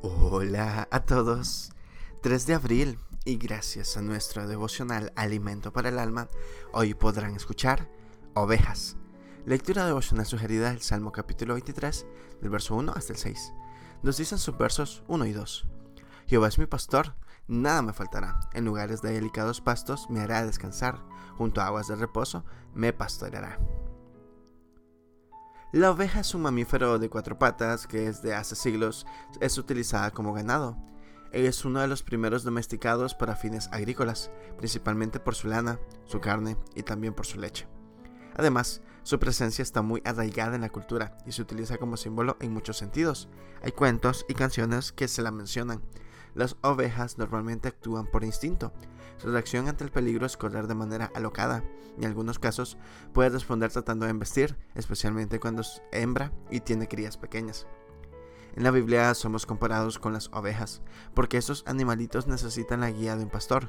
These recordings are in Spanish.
Hola a todos. 3 de abril y gracias a nuestro devocional Alimento para el Alma, hoy podrán escuchar Ovejas. Lectura devocional sugerida del Salmo capítulo 23, del verso 1 hasta el 6. Nos dicen sus versos 1 y 2. Jehová es mi pastor, nada me faltará. En lugares de delicados pastos me hará descansar, junto a aguas de reposo me pastoreará. La oveja es un mamífero de cuatro patas que desde hace siglos es utilizada como ganado. Es uno de los primeros domesticados para fines agrícolas, principalmente por su lana, su carne y también por su leche. Además, su presencia está muy arraigada en la cultura y se utiliza como símbolo en muchos sentidos. Hay cuentos y canciones que se la mencionan. Las ovejas normalmente actúan por instinto, su reacción ante el peligro es correr de manera alocada. En algunos casos puede responder tratando de embestir, especialmente cuando es hembra y tiene crías pequeñas. En la Biblia somos comparados con las ovejas, porque esos animalitos necesitan la guía de un pastor.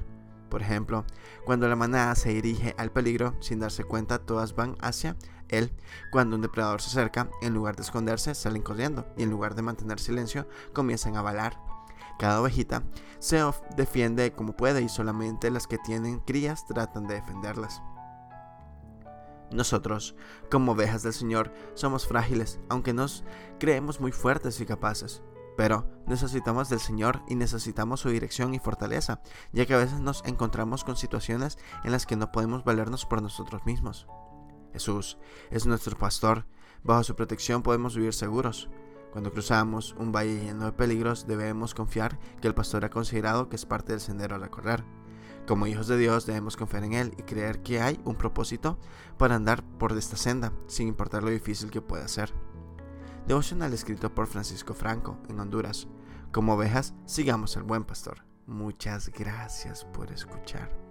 Por ejemplo, cuando la manada se dirige al peligro sin darse cuenta, todas van hacia él. Cuando un depredador se acerca, en lugar de esconderse, salen corriendo y en lugar de mantener silencio, comienzan a balar. Cada ovejita se defiende como puede y solamente las que tienen crías tratan de defenderlas. Nosotros, como ovejas del Señor, somos frágiles, aunque nos creemos muy fuertes y capaces. Pero necesitamos del Señor y necesitamos su dirección y fortaleza, ya que a veces nos encontramos con situaciones en las que no podemos valernos por nosotros mismos. Jesús es nuestro pastor, bajo su protección podemos vivir seguros. Cuando cruzamos un valle lleno de peligros, debemos confiar que el pastor ha considerado que es parte del sendero a recorrer. Como hijos de Dios debemos confiar en Él y creer que hay un propósito para andar por esta senda, sin importar lo difícil que pueda ser. Devocional escrito por Francisco Franco, en Honduras. Como ovejas, sigamos al buen pastor. Muchas gracias por escuchar.